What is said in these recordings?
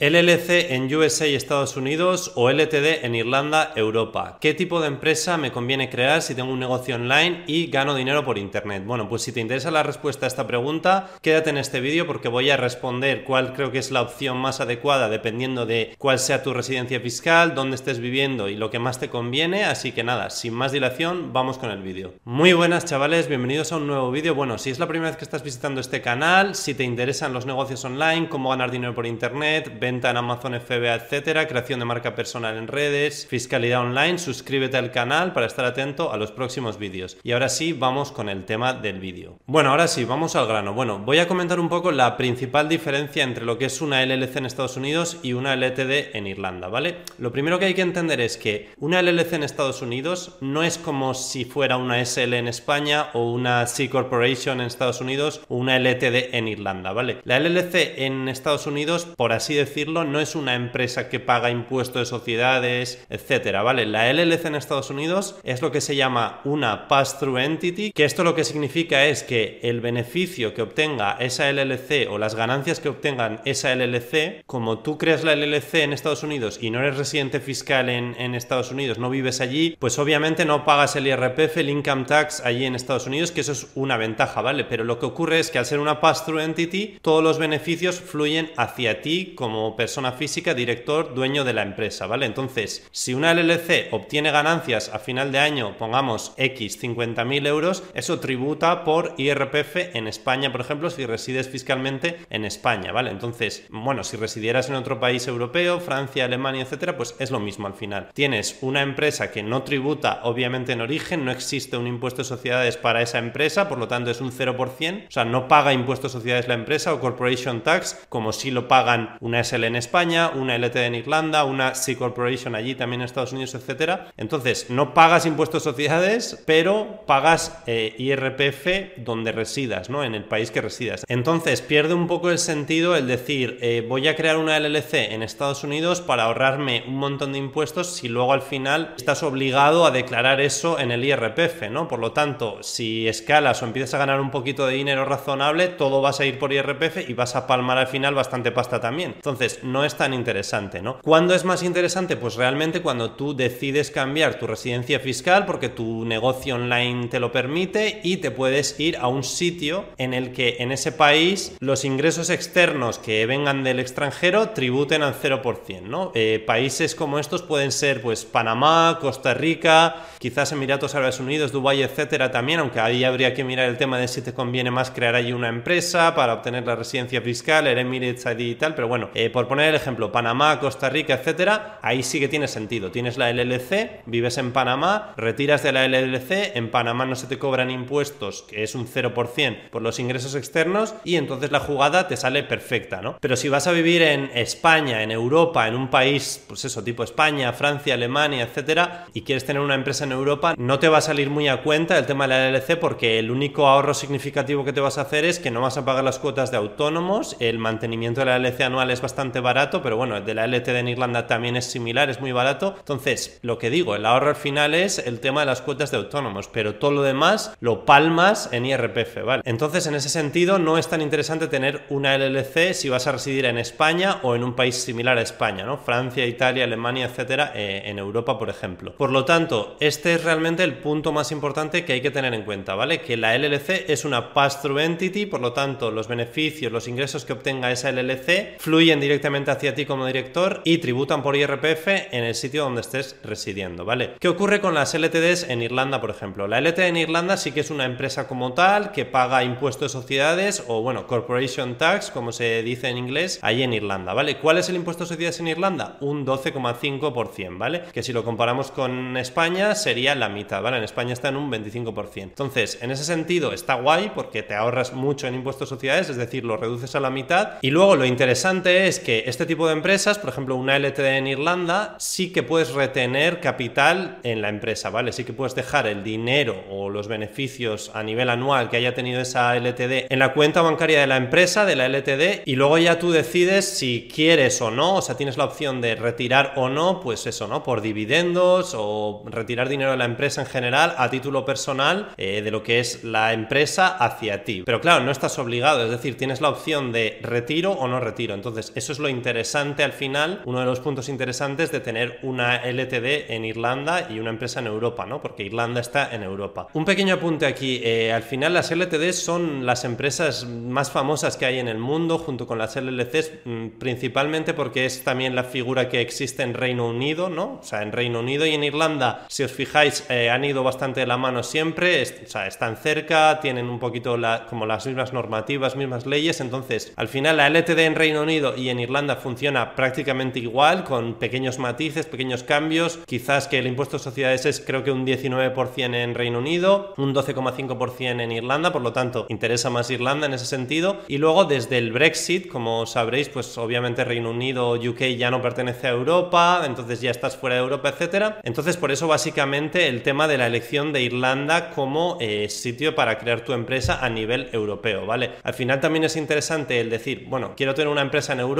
LLC en USA y Estados Unidos o LTD en Irlanda, Europa. ¿Qué tipo de empresa me conviene crear si tengo un negocio online y gano dinero por internet? Bueno, pues si te interesa la respuesta a esta pregunta, quédate en este vídeo porque voy a responder cuál creo que es la opción más adecuada dependiendo de cuál sea tu residencia fiscal, dónde estés viviendo y lo que más te conviene. Así que nada, sin más dilación, vamos con el vídeo. Muy buenas chavales, bienvenidos a un nuevo vídeo. Bueno, si es la primera vez que estás visitando este canal, si te interesan los negocios online, cómo ganar dinero por internet, en Amazon FBA, etcétera, creación de marca personal en redes, fiscalidad online, suscríbete al canal para estar atento a los próximos vídeos. Y ahora sí, vamos con el tema del vídeo. Bueno, ahora sí, vamos al grano. Bueno, voy a comentar un poco la principal diferencia entre lo que es una LLC en Estados Unidos y una LTD en Irlanda, ¿vale? Lo primero que hay que entender es que una LLC en Estados Unidos no es como si fuera una SL en España o una C Corporation en Estados Unidos o una LTD en Irlanda, ¿vale? La LLC en Estados Unidos, por así decirlo, no es una empresa que paga impuestos de sociedades, etcétera, ¿vale? La LLC en Estados Unidos es lo que se llama una pass-through entity, que esto lo que significa es que el beneficio que obtenga esa LLC o las ganancias que obtengan esa LLC, como tú creas la LLC en Estados Unidos y no eres residente fiscal en, en Estados Unidos, no vives allí, pues obviamente no pagas el IRPF, el income tax allí en Estados Unidos, que eso es una ventaja, ¿vale? Pero lo que ocurre es que al ser una pass-through entity, todos los beneficios fluyen hacia ti como persona física, director, dueño de la empresa, ¿vale? Entonces, si una LLC obtiene ganancias a final de año, pongamos X 50.000 euros, eso tributa por IRPF en España, por ejemplo, si resides fiscalmente en España, ¿vale? Entonces, bueno, si residieras en otro país europeo, Francia, Alemania, etcétera, pues es lo mismo al final. Tienes una empresa que no tributa, obviamente, en origen, no existe un impuesto de sociedades para esa empresa, por lo tanto es un 0%, o sea, no paga impuestos de sociedades la empresa o corporation tax, como si lo pagan una SL en España, una LTD en Irlanda, una C Corporation allí también en Estados Unidos, etcétera. Entonces, no pagas impuestos de sociedades, pero pagas eh, IRPF donde residas, ¿no? En el país que residas. Entonces, pierde un poco el sentido el decir, eh, voy a crear una LLC en Estados Unidos para ahorrarme un montón de impuestos si luego al final estás obligado a declarar eso en el IRPF, ¿no? Por lo tanto, si escalas o empiezas a ganar un poquito de dinero razonable, todo vas a ir por IRPF y vas a palmar al final bastante pasta también. Entonces, no es tan interesante, ¿no? ¿Cuándo es más interesante? Pues realmente cuando tú decides cambiar tu residencia fiscal porque tu negocio online te lo permite y te puedes ir a un sitio en el que en ese país los ingresos externos que vengan del extranjero tributen al 0%, ¿no? Eh, países como estos pueden ser pues Panamá, Costa Rica, quizás Emiratos Árabes Unidos, Dubái, etcétera también, aunque ahí habría que mirar el tema de si te conviene más crear allí una empresa para obtener la residencia fiscal, el Emirates ID y tal, pero bueno, eh, por poner el ejemplo, Panamá, Costa Rica, etcétera, ahí sí que tiene sentido. Tienes la LLC, vives en Panamá, retiras de la LLC, en Panamá no se te cobran impuestos, que es un 0% por los ingresos externos, y entonces la jugada te sale perfecta, ¿no? Pero si vas a vivir en España, en Europa, en un país, pues eso, tipo España, Francia, Alemania, etcétera, y quieres tener una empresa en Europa, no te va a salir muy a cuenta el tema de la LLC porque el único ahorro significativo que te vas a hacer es que no vas a pagar las cuotas de autónomos, el mantenimiento de la LLC anual es bastante barato, pero bueno, el de la LTD en Irlanda también es similar, es muy barato. Entonces, lo que digo, el ahorro al final es el tema de las cuotas de autónomos, pero todo lo demás lo palmas en IRPF, ¿vale? Entonces, en ese sentido, no es tan interesante tener una LLC si vas a residir en España o en un país similar a España, ¿no? Francia, Italia, Alemania, etcétera, eh, en Europa, por ejemplo. Por lo tanto, este es realmente el punto más importante que hay que tener en cuenta, ¿vale? Que la LLC es una pass-through entity, por lo tanto, los beneficios, los ingresos que obtenga esa LLC fluyen directamente directamente hacia ti como director y tributan por IRPF en el sitio donde estés residiendo, ¿vale? ¿Qué ocurre con las LTDs en Irlanda, por ejemplo? La LTD en Irlanda sí que es una empresa como tal que paga impuestos de sociedades o, bueno, corporation tax, como se dice en inglés, ahí en Irlanda, ¿vale? ¿Cuál es el impuesto de sociedades en Irlanda? Un 12,5%, ¿vale? Que si lo comparamos con España sería la mitad, ¿vale? En España está en un 25%. Entonces, en ese sentido está guay porque te ahorras mucho en impuestos de sociedades, es decir, lo reduces a la mitad. Y luego lo interesante es que este tipo de empresas, por ejemplo, una LTD en Irlanda, sí que puedes retener capital en la empresa, ¿vale? Sí que puedes dejar el dinero o los beneficios a nivel anual que haya tenido esa LTD en la cuenta bancaria de la empresa, de la LTD, y luego ya tú decides si quieres o no, o sea, tienes la opción de retirar o no, pues eso, ¿no? Por dividendos o retirar dinero de la empresa en general a título personal eh, de lo que es la empresa hacia ti. Pero claro, no estás obligado, es decir, tienes la opción de retiro o no retiro. Entonces, eso es lo interesante al final, uno de los puntos interesantes de tener una LTD en Irlanda y una empresa en Europa, ¿no? Porque Irlanda está en Europa. Un pequeño apunte aquí, eh, al final las LTD son las empresas más famosas que hay en el mundo junto con las LLCs, mm, principalmente porque es también la figura que existe en Reino Unido, ¿no? O sea, en Reino Unido y en Irlanda, si os fijáis, eh, han ido bastante de la mano siempre, o sea, están cerca, tienen un poquito como las mismas normativas, mismas leyes, entonces al final la LTD en Reino Unido y en Irlanda funciona prácticamente igual, con pequeños matices, pequeños cambios, quizás que el impuesto de sociedades es creo que un 19% en Reino Unido, un 12,5% en Irlanda, por lo tanto interesa más Irlanda en ese sentido, y luego desde el Brexit, como sabréis, pues obviamente Reino Unido, UK ya no pertenece a Europa, entonces ya estás fuera de Europa, etcétera. Entonces por eso básicamente el tema de la elección de Irlanda como eh, sitio para crear tu empresa a nivel europeo, ¿vale? Al final también es interesante el decir, bueno, quiero tener una empresa en Europa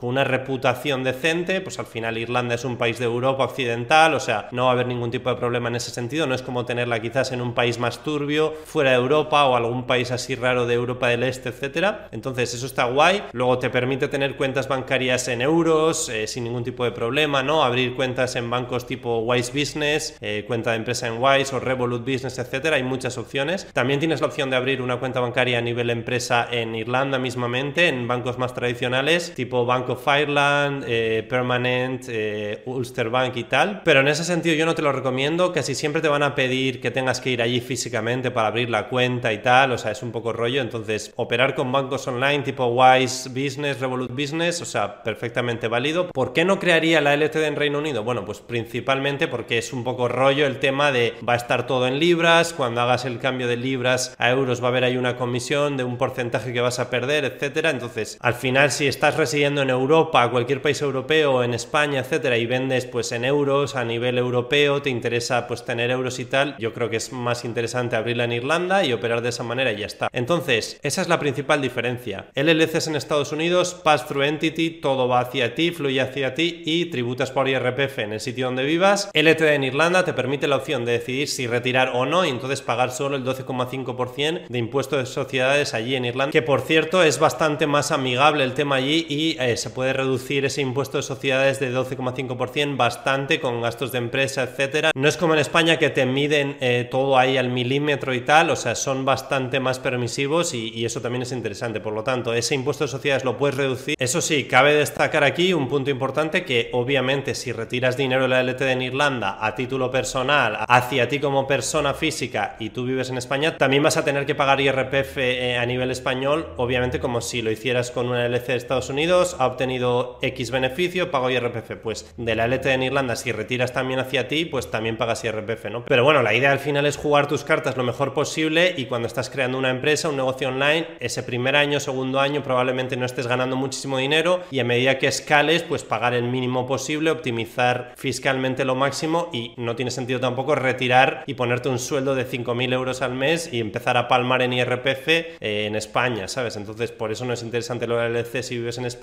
con una reputación decente, pues al final Irlanda es un país de Europa occidental, o sea, no va a haber ningún tipo de problema en ese sentido, no es como tenerla quizás en un país más turbio, fuera de Europa o algún país así raro de Europa del Este, etcétera. Entonces eso está guay, luego te permite tener cuentas bancarias en euros eh, sin ningún tipo de problema, ¿no? Abrir cuentas en bancos tipo Wise Business, eh, cuenta de empresa en Wise o Revolut Business, etcétera, hay muchas opciones. También tienes la opción de abrir una cuenta bancaria a nivel empresa en Irlanda mismamente, en bancos más tradicionales, tipo Bank of Ireland, eh, Permanent, Ulster Bank y tal. Pero en ese sentido yo no te lo recomiendo, casi siempre te van a pedir que tengas que ir allí físicamente para abrir la cuenta y tal, o sea, es un poco rollo, entonces operar con bancos online tipo Wise Business, Revolut Business, o sea, perfectamente válido. ¿Por qué no crearía la LTD en Reino Unido? Bueno, pues principalmente porque es un poco rollo el tema de va a estar todo en libras, cuando hagas el cambio de libras a euros va a haber ahí una comisión de un porcentaje que vas a perder, etcétera. Entonces, al final si estás residiendo en Europa, cualquier país europeo, en España, etcétera, y vendes pues en euros a nivel europeo, te interesa pues tener euros y tal, yo creo que es más interesante abrirla en Irlanda y operar de esa manera y ya está. Entonces, esa es la principal diferencia. LLCs en Estados Unidos, pass-through entity, todo va hacia ti, fluye hacia ti y tributas por IRPF en el sitio donde vivas. LTD en Irlanda te permite la opción de decidir si retirar o no y entonces pagar solo el 12,5% de impuesto de sociedades allí en Irlanda, que por cierto es bastante más amigable el tema allí y eh, se puede reducir ese impuesto de sociedades de 12,5% bastante con gastos de empresa, etcétera. No es como en España que te miden eh, todo ahí al milímetro y tal, o sea, son bastante más permisivos y, eso también es interesante. Por lo tanto, ese impuesto de sociedades lo puedes reducir. Eso sí, cabe destacar aquí un punto importante que obviamente si retiras dinero de la LTD en Irlanda a título personal hacia ti como persona física y tú vives en España, también vas a tener que pagar IRPF eh, a nivel español, obviamente como si lo hicieras con una LC de Estados Unidos, ha obtenido X beneficio, pago IRPF. Pues de la LTD en Irlanda, si retiras también hacia ti, pues también pagas IRPF, ¿no? Pero bueno, la idea al final es jugar tus cartas lo mejor posible y cuando estás creando una empresa, un negocio online, ese primer año, segundo año, probablemente no estés ganando muchísimo dinero y a medida que escales, pues pagar el mínimo posible, optimizar fiscalmente lo máximo y no tiene sentido tampoco retirar y ponerte un sueldo de 5.000 euros al mes y empezar a palmar en IRPF eh, en España, ¿sabes? Entonces, por eso no es interesante lo LC si vives en España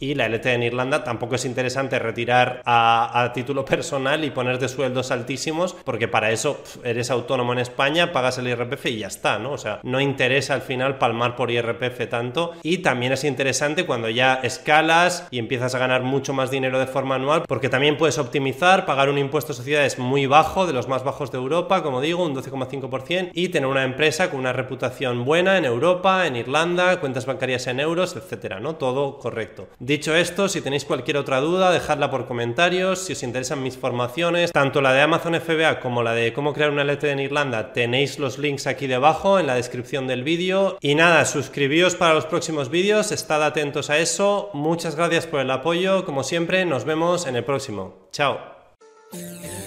y la LT en Irlanda tampoco es interesante retirar a, a título personal y ponerte sueldos altísimos porque para eso eres autónomo en España, pagas el IRPF y ya está, ¿no? O sea, no interesa al final palmar por IRPF tanto y también es interesante cuando ya escalas y empiezas a ganar mucho más dinero de forma anual porque también puedes optimizar, pagar un impuesto de sociedades muy bajo, de los más bajos de Europa, como digo, un 12,5% y tener una empresa con una reputación buena en Europa, en Irlanda, cuentas bancarias en euros, etcétera, ¿no? Todo correcto. Dicho esto, si tenéis cualquier otra duda, dejadla por comentarios, si os interesan mis formaciones, tanto la de Amazon FBA como la de cómo crear una LTD en Irlanda, tenéis los links aquí debajo en la descripción del vídeo y nada, suscribíos para los próximos vídeos, estad atentos a eso, muchas gracias por el apoyo, como siempre, nos vemos en el próximo. Chao.